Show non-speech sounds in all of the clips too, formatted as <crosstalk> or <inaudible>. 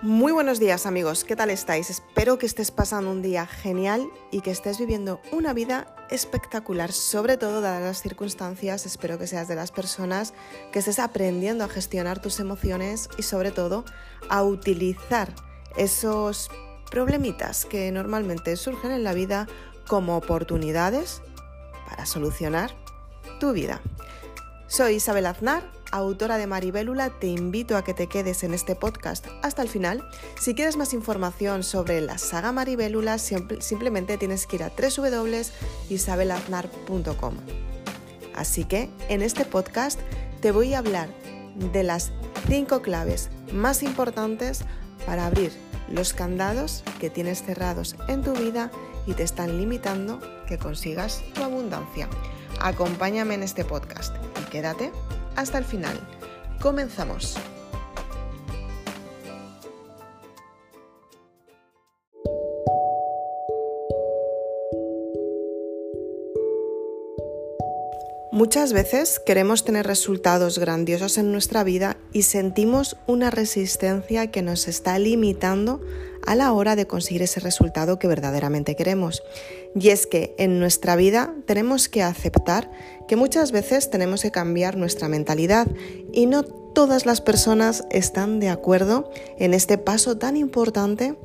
Muy buenos días amigos, ¿qué tal estáis? Espero que estés pasando un día genial y que estés viviendo una vida espectacular, sobre todo dadas las circunstancias, espero que seas de las personas que estés aprendiendo a gestionar tus emociones y sobre todo a utilizar esos problemitas que normalmente surgen en la vida como oportunidades para solucionar tu vida. Soy Isabel Aznar autora de Maribélula, te invito a que te quedes en este podcast hasta el final. Si quieres más información sobre la saga Maribélula, simplemente tienes que ir a www.isabelaznar.com. Así que en este podcast te voy a hablar de las 5 claves más importantes para abrir los candados que tienes cerrados en tu vida y te están limitando que consigas tu abundancia. Acompáñame en este podcast y quédate hasta el final. Comenzamos. Muchas veces queremos tener resultados grandiosos en nuestra vida y sentimos una resistencia que nos está limitando a la hora de conseguir ese resultado que verdaderamente queremos. Y es que en nuestra vida tenemos que aceptar que muchas veces tenemos que cambiar nuestra mentalidad y no todas las personas están de acuerdo en este paso tan importante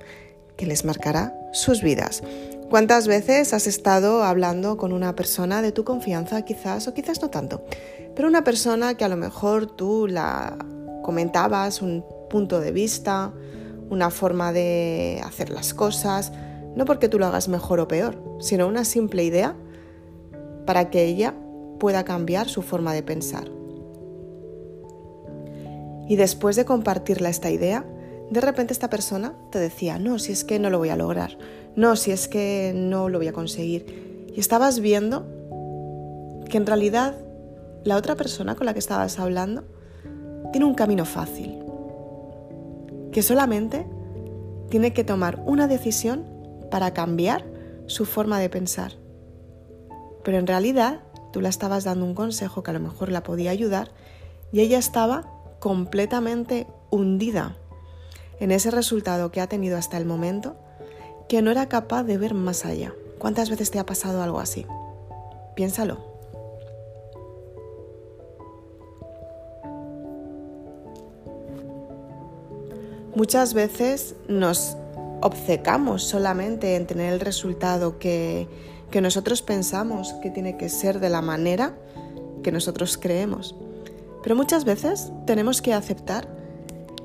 que les marcará sus vidas. ¿Cuántas veces has estado hablando con una persona de tu confianza, quizás o quizás no tanto? Pero una persona que a lo mejor tú la comentabas un punto de vista, una forma de hacer las cosas, no porque tú lo hagas mejor o peor, sino una simple idea para que ella pueda cambiar su forma de pensar. Y después de compartirle esta idea, de repente esta persona te decía, no, si es que no lo voy a lograr, no, si es que no lo voy a conseguir. Y estabas viendo que en realidad la otra persona con la que estabas hablando tiene un camino fácil, que solamente tiene que tomar una decisión para cambiar su forma de pensar. Pero en realidad tú le estabas dando un consejo que a lo mejor la podía ayudar y ella estaba completamente hundida en ese resultado que ha tenido hasta el momento que no era capaz de ver más allá. ¿Cuántas veces te ha pasado algo así? Piénsalo. Muchas veces nos obcecamos solamente en tener el resultado que, que nosotros pensamos que tiene que ser de la manera que nosotros creemos. Pero muchas veces tenemos que aceptar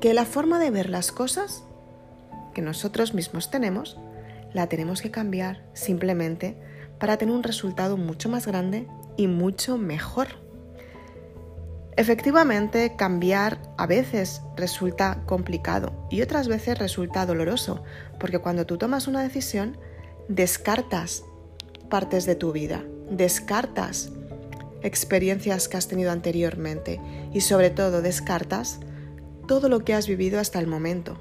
que la forma de ver las cosas que nosotros mismos tenemos la tenemos que cambiar simplemente para tener un resultado mucho más grande y mucho mejor. Efectivamente, cambiar a veces resulta complicado y otras veces resulta doloroso, porque cuando tú tomas una decisión, descartas partes de tu vida, descartas experiencias que has tenido anteriormente y sobre todo descartas todo lo que has vivido hasta el momento.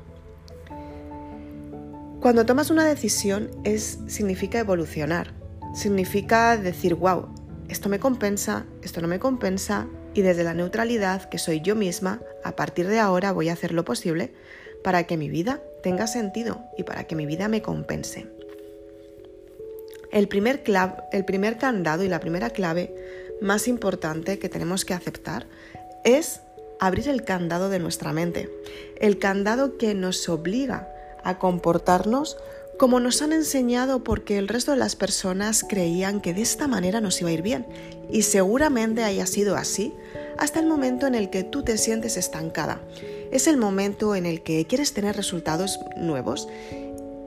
Cuando tomas una decisión es, significa evolucionar, significa decir, wow, esto me compensa, esto no me compensa, y desde la neutralidad, que soy yo misma, a partir de ahora voy a hacer lo posible para que mi vida tenga sentido y para que mi vida me compense. El primer, el primer candado y la primera clave más importante que tenemos que aceptar es abrir el candado de nuestra mente, el candado que nos obliga a comportarnos como nos han enseñado porque el resto de las personas creían que de esta manera nos iba a ir bien. Y seguramente haya sido así hasta el momento en el que tú te sientes estancada. Es el momento en el que quieres tener resultados nuevos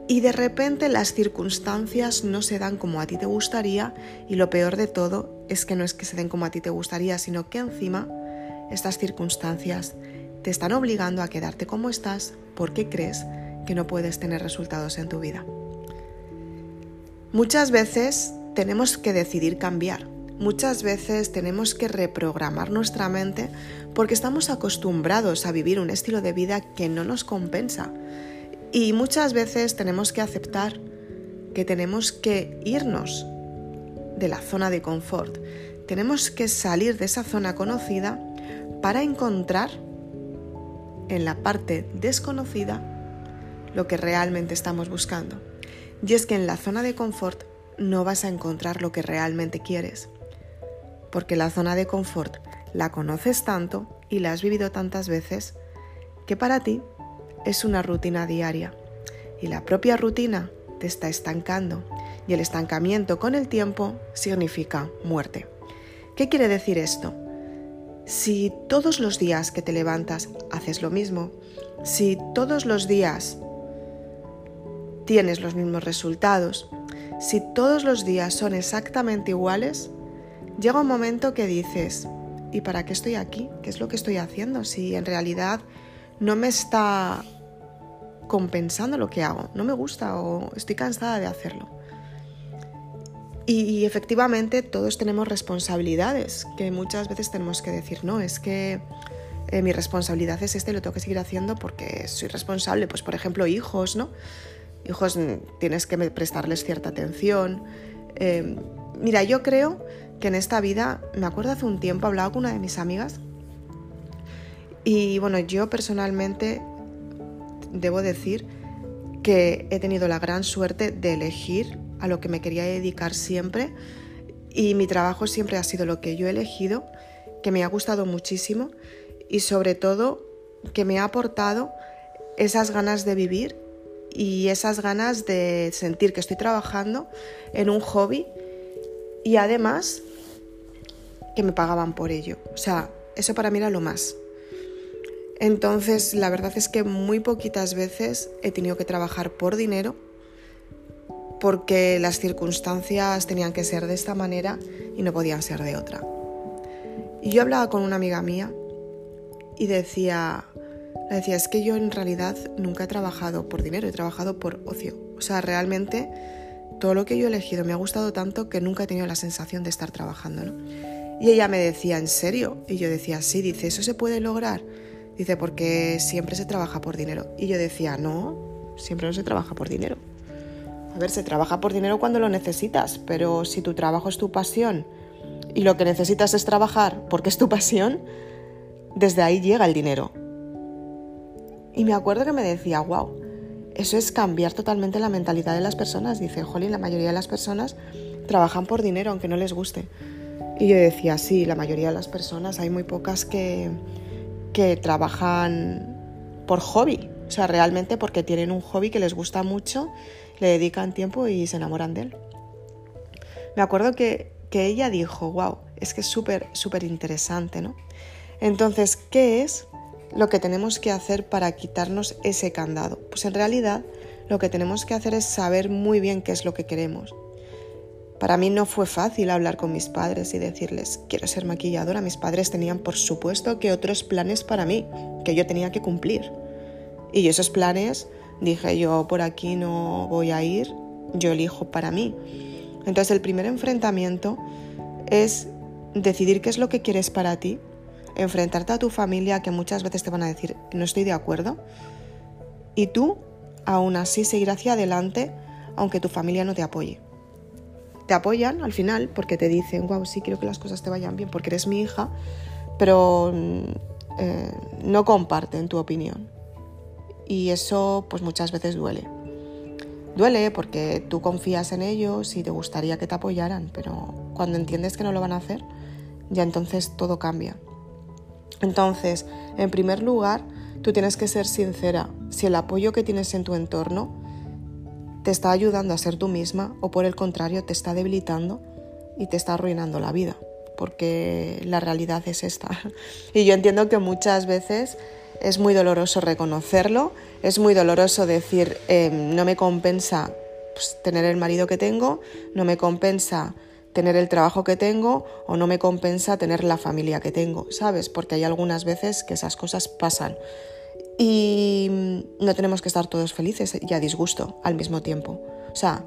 y de repente las circunstancias no se dan como a ti te gustaría y lo peor de todo es que no es que se den como a ti te gustaría, sino que encima estas circunstancias te están obligando a quedarte como estás porque crees no puedes tener resultados en tu vida. Muchas veces tenemos que decidir cambiar. Muchas veces tenemos que reprogramar nuestra mente porque estamos acostumbrados a vivir un estilo de vida que no nos compensa. Y muchas veces tenemos que aceptar que tenemos que irnos de la zona de confort. Tenemos que salir de esa zona conocida para encontrar en la parte desconocida lo que realmente estamos buscando. Y es que en la zona de confort no vas a encontrar lo que realmente quieres. Porque la zona de confort la conoces tanto y la has vivido tantas veces que para ti es una rutina diaria. Y la propia rutina te está estancando. Y el estancamiento con el tiempo significa muerte. ¿Qué quiere decir esto? Si todos los días que te levantas haces lo mismo, si todos los días tienes los mismos resultados, si todos los días son exactamente iguales, llega un momento que dices, ¿y para qué estoy aquí? ¿Qué es lo que estoy haciendo? Si en realidad no me está compensando lo que hago, no me gusta o estoy cansada de hacerlo. Y, efectivamente todos tenemos responsabilidades que muchas veces tenemos que decir, no, es que eh, mi responsabilidad es este, lo tengo que seguir haciendo porque soy responsable, pues por ejemplo hijos, ¿no? Hijos mm, tienes que prestarles cierta atención. Em, mira, yo creo que en esta vida, me acuerdo hace un tiempo, hablaba con una de mis amigas y bueno, yo personalmente debo decir que he tenido la gran suerte de elegir a lo que me quería dedicar siempre y mi trabajo siempre ha sido lo que yo he elegido, que me ha gustado muchísimo y sobre todo que me ha aportado esas ganas de vivir y esas ganas de sentir que estoy trabajando en un hobby y además que me pagaban por ello. O sea, eso para mí era lo más. Entonces, la verdad es que muy poquitas veces he tenido que trabajar por dinero porque las circunstancias tenían que ser de esta manera y no podían ser de otra. Y yo hablaba con una amiga mía y decía, le decía, es que yo en realidad nunca he trabajado por dinero, he trabajado por ocio. O sea, realmente todo lo que yo he elegido me ha gustado tanto que nunca he tenido la sensación de estar trabajando. ¿no? Y ella me decía, ¿en serio? Y yo decía, sí, dice, ¿eso se puede lograr? Dice, porque siempre se trabaja por dinero. Y yo decía, no, siempre no se trabaja por dinero. A ver, se trabaja por dinero cuando lo necesitas, pero si tu trabajo es tu pasión y lo que necesitas es trabajar porque es tu <laughs> pasión, desde ahí llega el dinero. Y me acuerdo que me decía, wow, eso es cambiar totalmente la mentalidad de las personas. Dice, Jolín, la mayoría de las personas trabajan por dinero aunque no les guste. Y yo decía, sí, la mayoría de las personas, hay muy pocas que, que trabajan por hobby, o sea, realmente porque tienen un hobby que les gusta mucho, le dedican tiempo y se enamoran de él. Me acuerdo que, que ella dijo, wow, es que es súper, súper interesante, ¿no? Entonces, ¿qué es lo que tenemos que hacer para quitarnos ese candado? Pues en realidad lo que tenemos que hacer es saber muy bien qué es lo que queremos. Para mí no fue fácil hablar con mis padres y decirles, quiero ser maquilladora. Mis padres tenían, por supuesto, que otros planes para mí, que yo tenía que cumplir. Y esos planes dije, yo por aquí no voy a ir, yo elijo para mí. Entonces el primer enfrentamiento es decidir qué es lo que quieres para ti, enfrentarte a tu familia que muchas veces te van a decir, no estoy de acuerdo, y tú aún así seguir hacia adelante aunque tu familia no te apoye te apoyan al final porque te dicen, wow, sí, quiero que las cosas te vayan bien porque eres mi hija, pero mm, eh, no comparten tu opinión. Y eso pues muchas veces duele. Duele porque tú confías en ellos y te gustaría que te apoyaran, pero cuando entiendes que no lo van a hacer, ya entonces todo cambia. Entonces, en primer lugar, tú tienes que ser sincera. Si el apoyo que tienes en tu entorno te está ayudando a ser tú misma o por el contrario te está debilitando y te está arruinando la vida, porque la realidad es esta. <laughs> Y yo entiendo que muchas veces es muy doloroso reconocerlo, es muy doloroso decir em, no me compensa pues, tener el marido que tengo, no me compensa tener el trabajo que tengo o no me compensa tener la familia que tengo, ¿sabes? Porque hay algunas veces que esas cosas pasan. Y no tenemos que estar todos felices y a disgusto al mismo tiempo. O sea,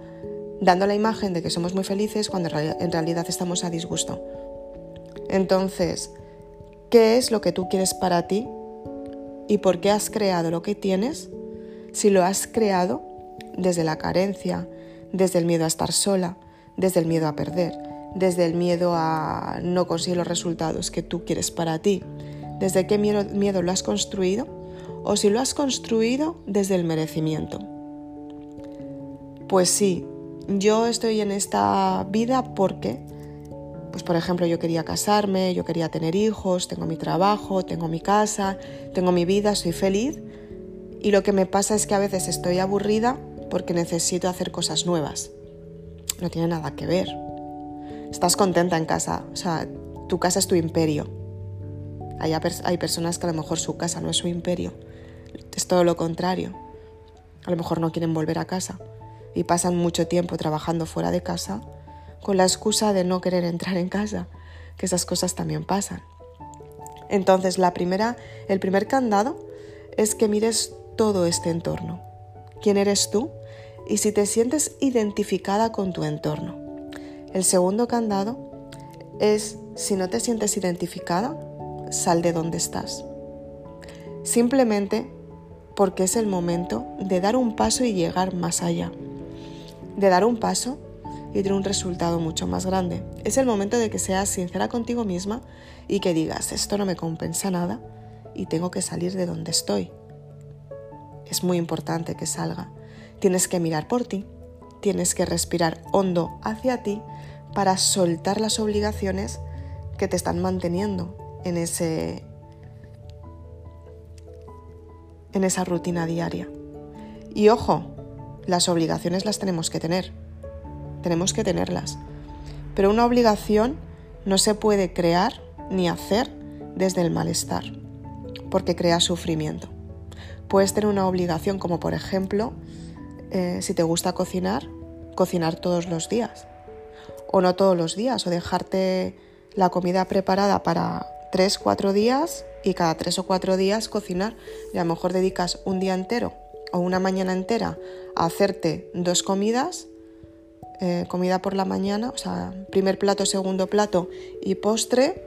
dando la imagen de que somos muy felices cuando en realidad estamos a disgusto. Entonces, ¿qué es lo que tú quieres para ti? ¿Y por qué has creado lo que tienes? Si lo has creado desde la carencia, desde el miedo a estar sola, desde el miedo a perder, desde el miedo a no conseguir los resultados que tú quieres para ti, desde qué miedo, miedo lo has construido o si lo has construido desde el merecimiento. Pues sí, yo estoy en esta vida porque, pues por ejemplo, yo quería casarme, yo quería tener hijos, tengo mi trabajo, tengo mi casa, tengo mi vida, soy feliz. Y lo que me pasa es que a veces estoy aburrida porque necesito hacer cosas nuevas. No tiene nada que ver. Estás contenta en casa, o sea, tu casa es tu imperio. Hay, hay personas que a lo mejor su casa no es su imperio, es todo lo contrario. A lo mejor no quieren volver a casa y pasan mucho tiempo trabajando fuera de casa con la excusa de no querer entrar en casa, que esas cosas también pasan. Entonces, la primera, el primer candado es que mires todo este entorno. ¿Quién eres tú? Y si te sientes identificada con tu entorno. El segundo candado es si no te sientes identificada, sal de donde estás. Simplemente porque es el momento de dar un paso y llegar más allá de dar un paso y tener un resultado mucho más grande. Es el momento de que seas sincera contigo misma y que digas, esto no me compensa nada y tengo que salir de donde estoy. Es muy importante que salga. Tienes que mirar por ti, tienes que respirar hondo hacia ti para soltar las obligaciones que te están manteniendo en ese en esa rutina diaria. Y ojo, las obligaciones las tenemos que tener. Tenemos que tenerlas. Pero una obligación no se puede crear ni hacer desde el malestar, porque crea sufrimiento. Puedes tener una obligación como por ejemplo, eh, si te gusta cocinar, cocinar todos los días. O no todos los días, o dejarte la comida preparada para tres, cuatro días y cada tres o cuatro días cocinar. Y a lo mejor dedicas un día entero o una mañana entera a hacerte dos comidas, eh, comida por la mañana, o sea, primer plato, segundo plato y postre,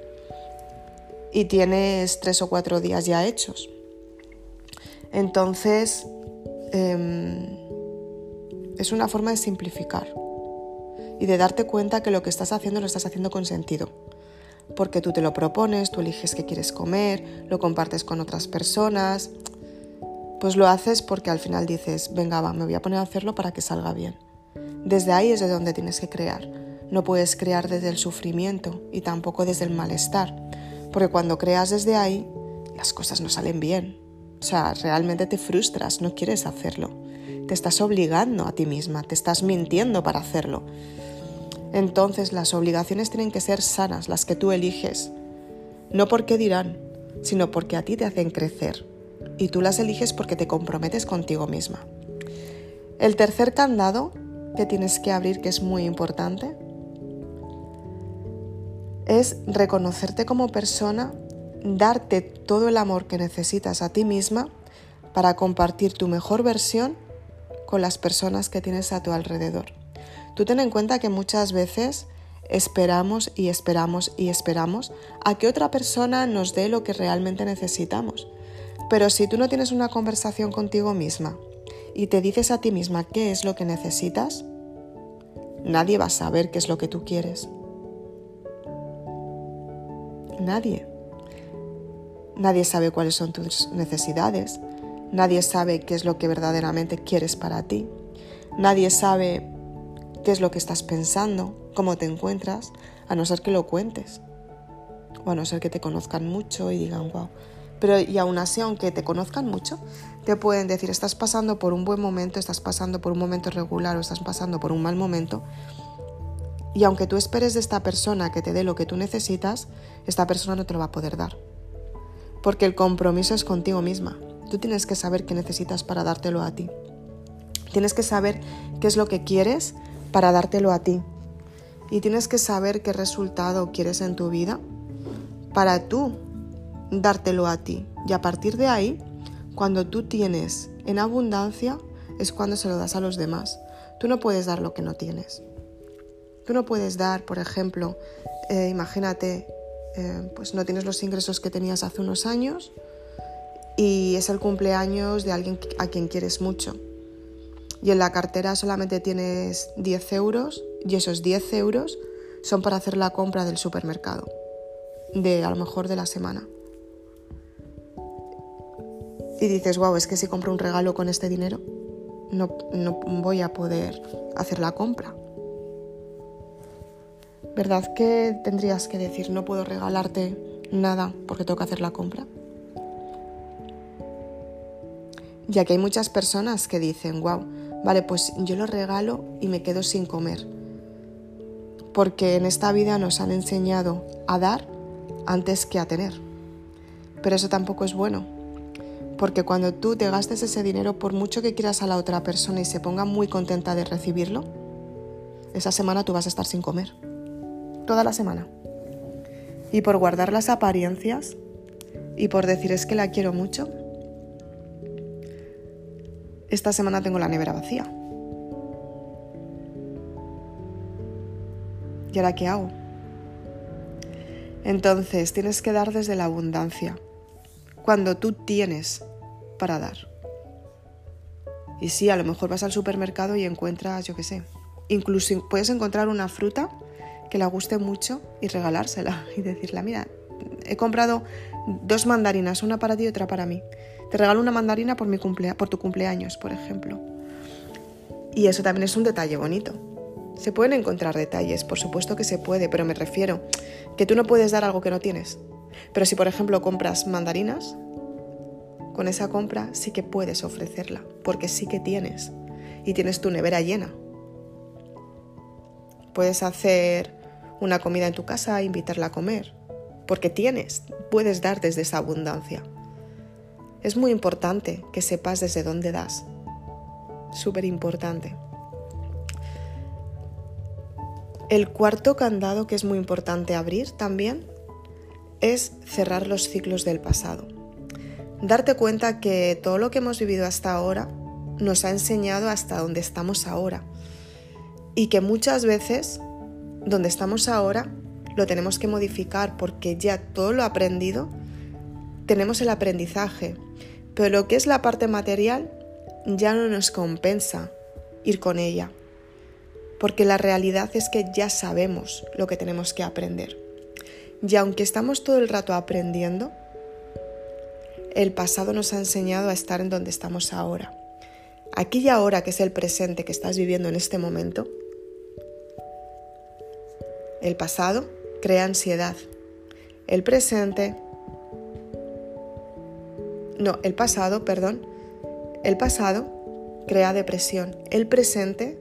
y tienes tres o cuatro días ya hechos. Entonces, em, es una forma de simplificar y de darte cuenta que lo que estás haciendo lo estás haciendo con sentido. Porque tú te lo propones, tú eliges qué quieres comer, lo compartes con otras personas, pues lo haces porque al final dices, venga, va, me voy a poner a hacerlo para que salga bien. Desde ahí es de donde tienes que crear. No puedes crear desde el sufrimiento y tampoco desde el malestar, porque cuando creas desde ahí, las cosas no salen bien. O sea, realmente te frustras, no quieres hacerlo. Te estás obligando a ti misma, te estás mintiendo para hacerlo. Entonces las obligaciones tienen que ser sanas, las que tú eliges. No porque dirán, sino porque a ti te hacen crecer, y tú las eliges porque te comprometes contigo misma. El tercer candado que tienes que abrir, que es muy importante, es reconocerte como persona, darte todo el amor que necesitas a ti misma para compartir tu mejor versión con las personas que tienes a tu alrededor. Tú ten en cuenta que muchas veces esperamos y esperamos y esperamos a que otra persona nos dé lo que realmente necesitamos. Pero si tú no tienes una conversación contigo misma y te dices a ti misma qué es lo que necesitas, nadie va a saber qué es lo que tú quieres. Nadie. Nadie sabe cuáles son tus necesidades. Nadie sabe qué es lo que verdaderamente quieres para ti. Nadie sabe qué es lo que estás pensando, cómo te encuentras, a no ser que lo cuentes. O a no ser que te conozcan mucho y digan, wow, pero y aún así, aunque te conozcan mucho, te pueden decir, estás pasando por un buen momento, estás pasando por un momento regular o estás pasando por un mal momento. Y aunque tú esperes de esta persona que te dé lo que tú necesitas, esta persona no te lo va a poder dar. Porque el compromiso es contigo misma. Tú tienes que saber qué necesitas para dártelo a ti. Tienes que saber qué es lo que quieres para dártelo a ti. Y tienes que saber qué resultado quieres en tu vida para tú dártelo a ti. Y a partir de ahí, cuando tú tienes en abundancia, es cuando se lo das a los demás. Tú no puedes dar lo que no tienes. Tú no puedes dar, por ejemplo, eh, imagínate, eh, pues no tienes los ingresos que tenías hace unos años y es el cumpleaños de alguien a quien quieres mucho. Y en la cartera solamente tienes 10 euros y esos 10 euros son para hacer la compra del supermercado, de a lo mejor de la semana. y dices, wow, es que si compro un regalo con este dinero, no, no voy a poder hacer la compra. ¿Verdad que tendrías que decir, no puedo regalarte nada porque tengo que hacer la compra? Ya que hay muchas personas que dicen, wow, vale, pues yo lo regalo y me quedo sin comer. Porque en esta vida nos han enseñado a dar antes que a tener. Pero eso tampoco es bueno. Porque cuando tú te gastes ese dinero, por mucho que quieras a la otra persona y se ponga muy contenta de recibirlo, esa semana tú vas a estar sin comer toda la semana. Y por guardar las apariencias y por decir es que la quiero mucho, esta semana tengo la nevera vacía. ¿Y ahora qué hago? Entonces tienes que dar desde la abundancia, cuando tú tienes para dar. Y sí, a lo mejor vas al supermercado y encuentras, yo qué sé, incluso puedes encontrar una fruta que le guste mucho y regalársela <laughs> y decirle, mira, he comprado dos mandarinas, una para ti y otra para mí. Te regalo una mandarina por, mi por tu cumpleaños, por ejemplo. Y eso también es un detalle bonito. Se pueden encontrar detalles, por supuesto que se puede, pero me refiero que tú no puedes dar algo que no tienes. Pero si, por ejemplo, compras mandarinas, con esa compra sí que puedes ofrecerla, porque sí que tienes. Y tienes tu nevera llena. Puedes hacer una comida en tu casa invitarla a comer, porque tienes, puedes dar desde esa abundancia. Es muy importante que sepas desde dónde das. Súper importante. El cuarto candado que es muy importante abrir también es cerrar los ciclos del pasado. Darte cuenta que todo lo que hemos vivido hasta ahora nos ha enseñado hasta dónde estamos ahora y que muchas veces donde estamos ahora lo tenemos que modificar porque ya todo lo aprendido tenemos el aprendizaje, pero lo que es la parte material ya no nos compensa ir con ella, porque la realidad es que ya sabemos lo que tenemos que aprender. Y aunque estamos todo el rato aprendiendo, el pasado nos ha enseñado a estar en donde estamos ahora. Aquí y ahora, que es el presente que estás viviendo en este momento, el pasado crea ansiedad. El presente... No, el pasado, perdón. El pasado crea depresión. El presente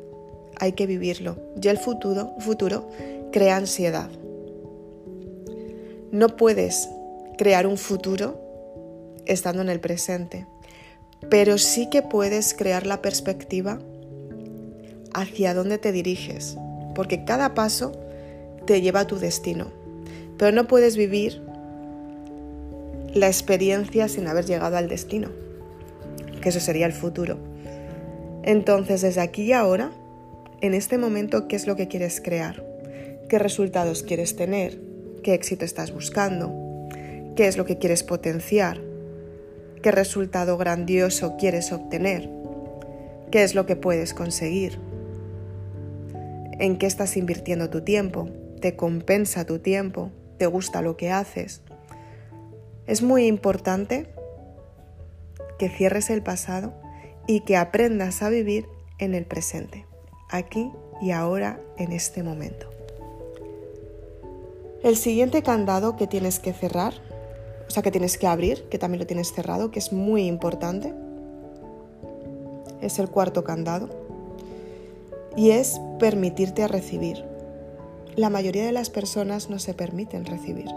hay que vivirlo. Y el futuro, futuro crea ansiedad. No puedes crear un futuro estando en el presente, pero sí que puedes crear la perspectiva hacia dónde te diriges, porque cada paso te lleva a tu destino. Pero no puedes vivir la experiencia sin haber llegado al destino, que eso sería el futuro. Entonces, desde aquí y ahora, en este momento, ¿qué es lo que quieres crear? ¿Qué resultados quieres tener? ¿Qué éxito estás buscando? ¿Qué es lo que quieres potenciar? ¿Qué resultado grandioso quieres obtener? ¿Qué es lo que puedes conseguir? ¿En qué estás invirtiendo tu tiempo? te compensa tu tiempo, te gusta lo que haces. Es muy importante que cierres el pasado y que aprendas a vivir en el presente, aquí y ahora, en este momento. El siguiente candado que tienes que cerrar, o sea, que tienes que abrir, que también lo tienes cerrado, que es muy importante, es el cuarto candado, y es permitirte a recibir la mayoría de las personas no se permiten recibir,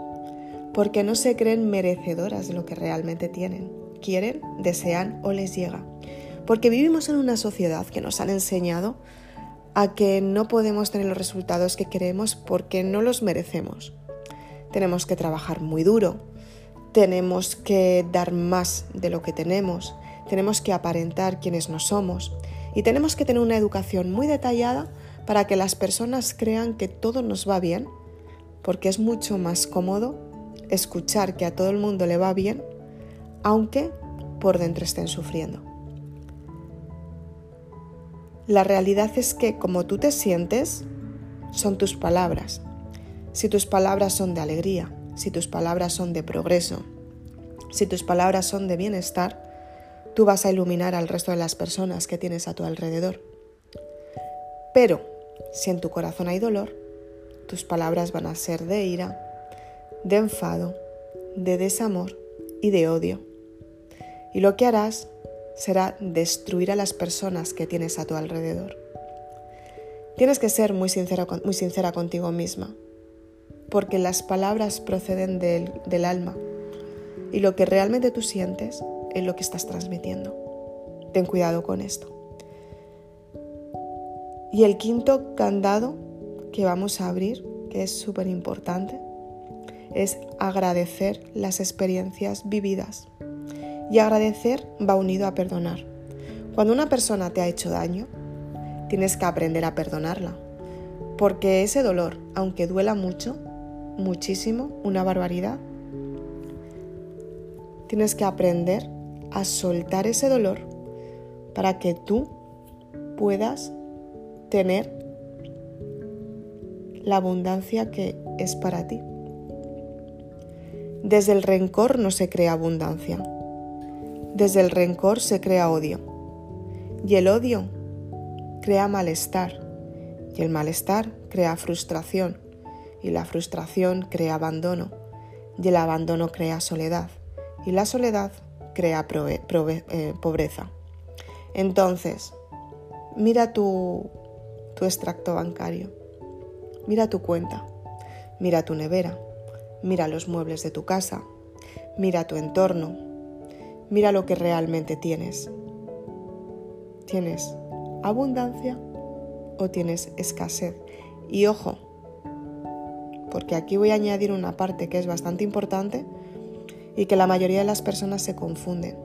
porque no se creen merecedoras de lo que realmente tienen. Quieren, desean o les llega. Porque vivimos en una sociedad que nos han enseñado a que no podemos tener los resultados que queremos porque no los merecemos. Tenemos que trabajar muy duro, tenemos que dar más de lo que tenemos, tenemos que aparentar quienes no somos y tenemos que tener una educación muy detallada para que las personas crean que todo nos va bien, porque es mucho más cómodo escuchar que a todo el mundo le va bien, aunque por dentro estén sufriendo. La realidad es que como tú te sientes, son tus palabras. Si tus palabras son de alegría, si tus palabras son de progreso, si tus palabras son de bienestar, tú vas a iluminar al resto de las personas que tienes a tu alrededor. Pero si en tu corazón hay dolor, tus palabras van a ser de ira, de enfado, de desamor y de odio. Y lo que harás será destruir a las personas que tienes a tu alrededor. Tienes que ser muy sincera, muy sincera contigo misma, porque las palabras proceden del, del alma y lo que realmente tú sientes es lo que estás transmitiendo. Ten cuidado con esto. Y el quinto candado que vamos a abrir, que es súper importante, es agradecer las experiencias vividas. Y agradecer va unido a perdonar. Cuando una persona te ha hecho daño, tienes que aprender a perdonarla. Porque ese dolor, aunque duela mucho, muchísimo, una barbaridad, tienes que aprender a soltar ese dolor para que tú puedas tener la abundancia que es para ti. Desde el rencor no se crea abundancia. Desde el rencor se crea odio. Y el odio crea malestar. Y el malestar crea frustración. Y la frustración crea abandono. Y el abandono crea soledad. Y la soledad crea eh, pobreza. Entonces, mira tu, tu extracto bancario. Mira tu cuenta. Mira tu nevera Mira los muebles de tu casa, mira tu entorno, mira lo que realmente tienes. ¿Tienes abundancia o tienes escasez? Y ojo, porque aquí voy a añadir una parte que es bastante importante y que la mayoría de las personas se confunden.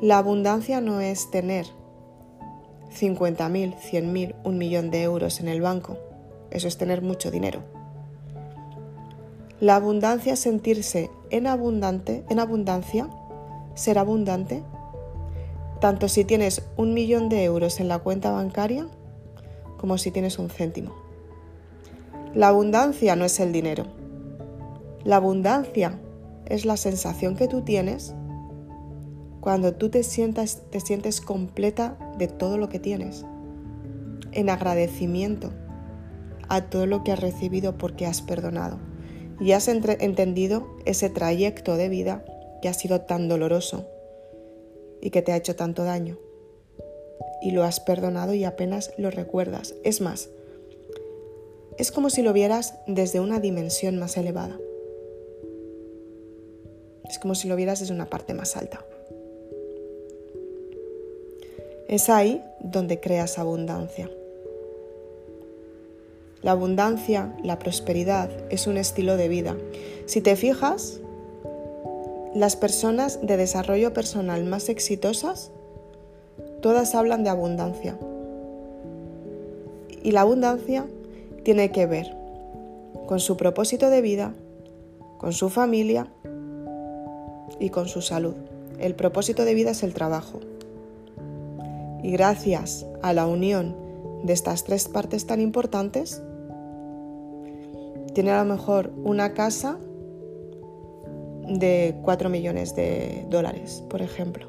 La abundancia no es tener 50.000, 100.000, un millón de euros en el banco. Eso es tener mucho dinero. La abundancia es sentirse en abundante, en abundancia, ser abundante, tanto si tienes un millón de euros en la cuenta bancaria como si tienes un céntimo. La abundancia no es el dinero. La abundancia es la sensación que tú tienes cuando tú te, sientas, te sientes completa de todo lo que tienes, en agradecimiento a todo lo que has recibido porque has perdonado y has entendido ese trayecto de vida que ha sido tan doloroso y que te ha hecho tanto daño. Y lo has perdonado y apenas lo recuerdas. Es más, es como si lo vieras desde una dimensión más elevada. Es como si lo vieras desde una parte más alta. Es ahí donde creas abundancia. La abundancia, la prosperidad es un estilo de vida. Si te fijas, las personas de desarrollo personal más exitosas, todas hablan de abundancia. Y la abundancia tiene que ver con su propósito de vida, con su familia y con su salud. El propósito de vida es el trabajo. Y gracias a la unión de estas tres partes tan importantes, tiene a lo mejor una casa de 4 millones de dólares, por ejemplo.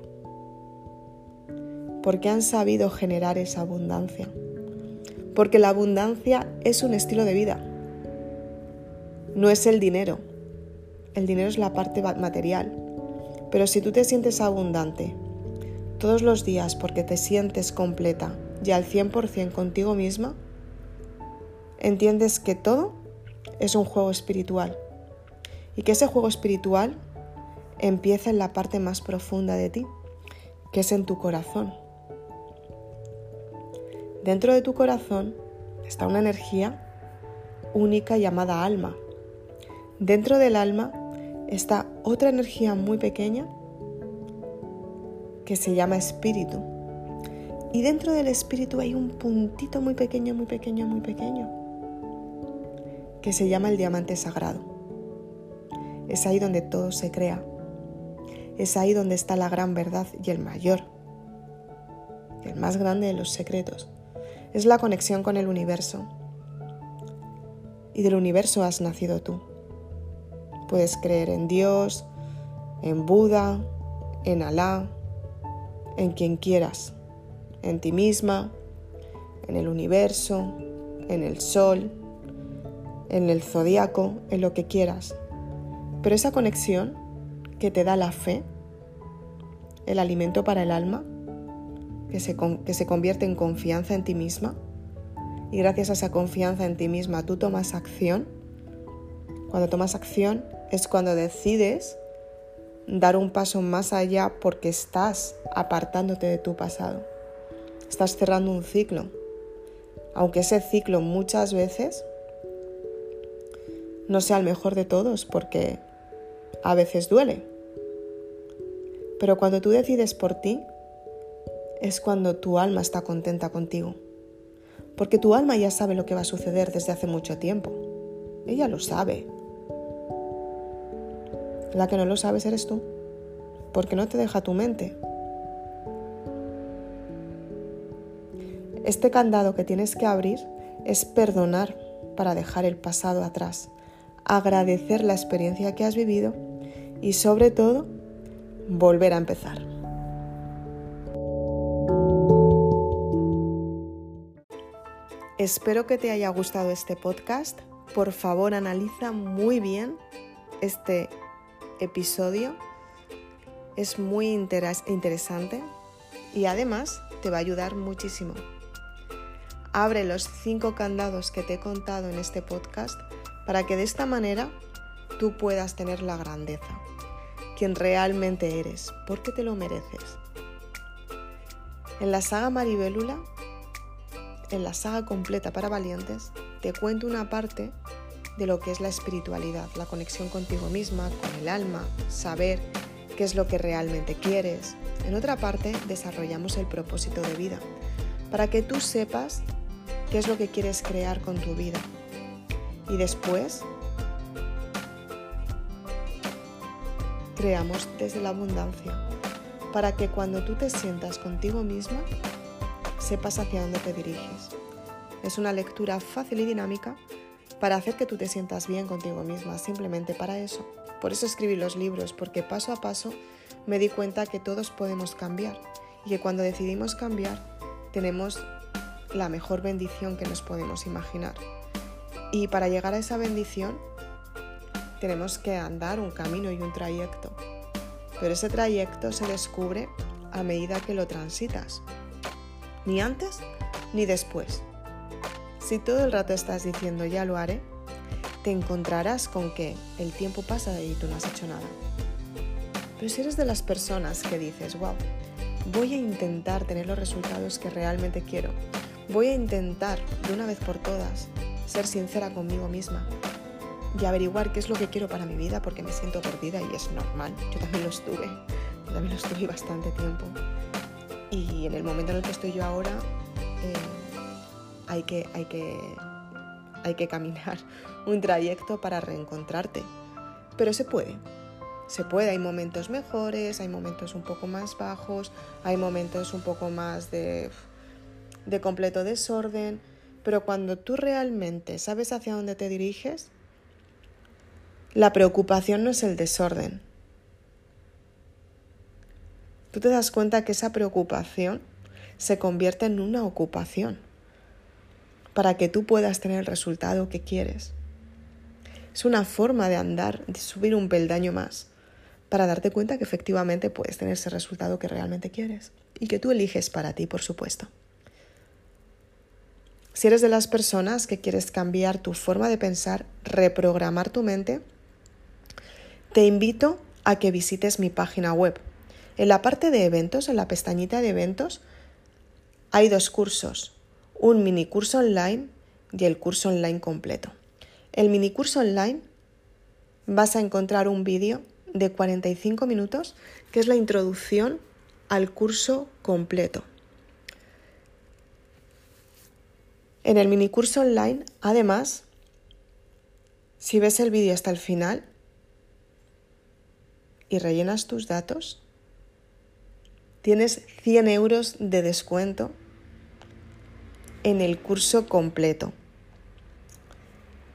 Porque han sabido generar esa abundancia. Porque la abundancia es un estilo de vida. No es el dinero. El dinero es la parte material. Pero si tú te sientes abundante todos los días porque te sientes completa y al 100% contigo misma, entiendes que todo es un juego espiritual y que ese juego espiritual empieza en la parte más profunda de ti, que es en tu corazón. Dentro de tu corazón está una energía única llamada alma. Dentro del alma está otra energía muy pequeña que se llama espíritu. Y dentro del espíritu hay un puntito muy pequeño, muy pequeño, muy pequeño, que se llama el diamante sagrado. Es ahí donde todo se crea. Es ahí donde está la gran verdad y el mayor, el más grande de los secretos. Es la conexión con el universo. Y del universo has nacido tú. Puedes creer en Dios, en Buda, en Alá, en quien quieras, en ti misma, en el universo, en el sol, en el zodiaco, en lo que quieras. Pero esa conexión que te da la fe, el alimento para el alma, que se, que se convierte en confianza en ti misma, y gracias a esa confianza en ti misma tú tomas acción, cuando tomas acción es cuando decides dar un paso más allá porque estás apartándote de tu pasado. Estás cerrando un ciclo. Aunque ese ciclo muchas veces no sea el mejor de todos porque a veces duele. Pero cuando tú decides por ti, es cuando tu alma está contenta contigo. Porque tu alma ya sabe lo que va a suceder desde hace mucho tiempo. Ella lo sabe. La que no lo sabes eres tú. Porque no te deja tu mente. Este candado que tienes que abrir es perdonar para dejar el pasado atrás, agradecer la experiencia que has vivido y sobre todo volver a empezar. Espero que te haya gustado este podcast. Por favor, analiza muy bien este episodio. Es muy interesante y además te va a ayudar muchísimo. Abre los cinco candados que te he contado en este podcast para que de esta manera tú puedas tener la grandeza, quien realmente eres, porque te lo mereces. En la saga Maribélula, en la saga completa para valientes, te cuento una parte de lo que es la espiritualidad, la conexión contigo misma, con el alma, saber qué es lo que realmente quieres. En otra parte desarrollamos el propósito de vida, para que tú sepas qué es lo que quieres crear con tu vida. Y después creamos desde la abundancia, para que cuando tú te sientas contigo misma, sepas hacia dónde te diriges. Es una lectura fácil y dinámica para hacer que tú te sientas bien contigo misma, simplemente para eso. Por eso escribí los libros, porque paso a paso me di cuenta que todos podemos cambiar y que cuando decidimos cambiar tenemos la mejor bendición que nos podemos imaginar. Y para llegar a esa bendición tenemos que andar un camino y un trayecto. Pero ese trayecto se descubre a medida que lo transitas. Ni antes ni después. Si todo el rato estás diciendo ya lo haré, te encontrarás con que el tiempo pasa y tú no has hecho nada. Pero si eres de las personas que dices, wow, voy a intentar tener los resultados que realmente quiero, voy a intentar de una vez por todas ser sincera conmigo misma, y averiguar qué es lo que quiero para mi vida porque me siento perdida y es normal. Yo también lo estuve, yo también lo estuve bastante tiempo. Y en el momento en el que estoy yo ahora, eh, hay, que, hay, que, hay que caminar <laughs> un trayecto para reencontrarte. Pero se puede, se puede. Hay momentos mejores, hay momentos un poco más bajos, hay momentos un poco más de, de completo desorden. Pero cuando tú realmente sabes hacia dónde te diriges, la preocupación no es el desorden. Tú te das cuenta que esa preocupación se convierte en una ocupación para que tú puedas tener el resultado que quieres. Es una forma de andar, de subir un peldaño más, para darte cuenta que efectivamente puedes tener ese resultado que realmente quieres y que tú eliges para ti, por supuesto. Si eres de las personas que quieres cambiar tu forma de pensar, reprogramar tu mente, te invito a que visites mi página web. En la parte de eventos, en la pestañita de eventos, hay dos cursos, un mini curso online y el curso online completo. El mini curso online vas a encontrar un vídeo de 45 minutos que es la introducción al curso completo. En el mini curso online, además, si ves el vídeo hasta el final, y rellenas tus datos, tienes 100 euros de descuento en el curso completo.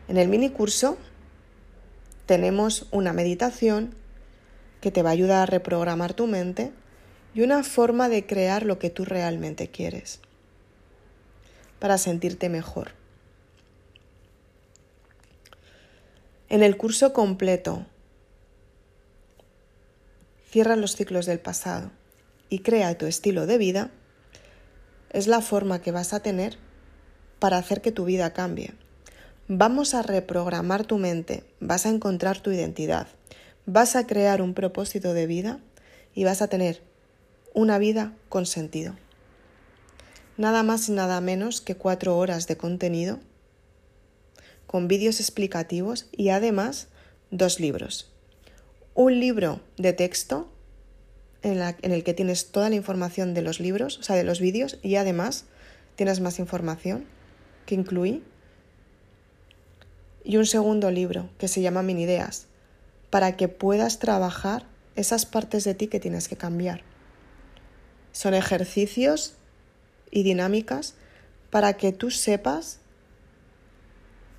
En el mini curso tenemos una meditación que te va a ayudar a reprogramar tu mente y una forma de crear lo que tú realmente quieres para sentirte mejor. En el curso completo, cierra los ciclos del pasado y crea tu estilo de vida, es la forma que vas a tener para hacer que tu vida cambie. Vamos a reprogramar tu mente, vas a encontrar tu identidad, vas a crear un propósito de vida y vas a tener una vida con sentido. Nada más y nada menos que cuatro horas de contenido con vídeos explicativos y además dos libros. Un libro de texto en, el que tienes toda la información de los libros, o sea, de los vídeos, y además tienes más información que incluí. Y un segundo libro que se llama Mini Ideas, para que puedas trabajar esas partes de ti que tienes que cambiar. Son ejercicios y dinámicas para que tú sepas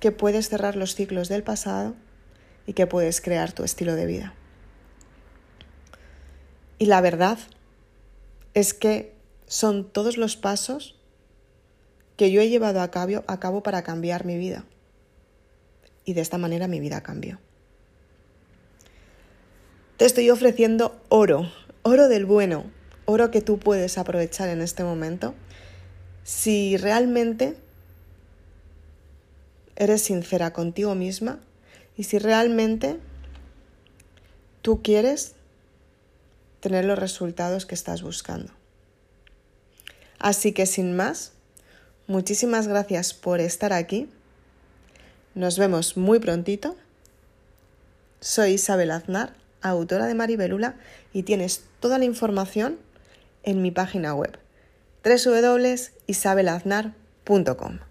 que puedes cerrar los ciclos del pasado y que puedes crear tu estilo de vida. Y la verdad es que son todos los pasos que yo he llevado a cabo, para cambiar mi vida. Y de esta manera mi vida cambió. Te estoy ofreciendo oro, oro del bueno, oro que tú puedes aprovechar en este momento si realmente eres sincera contigo misma y si realmente tú quieres tener los resultados que estás buscando. Así que sin más, muchísimas gracias por estar aquí. Nos vemos muy prontito. Soy Isabel Aznar, autora de Maribelula, y tienes toda la información en mi página web www.isabelaznar.com.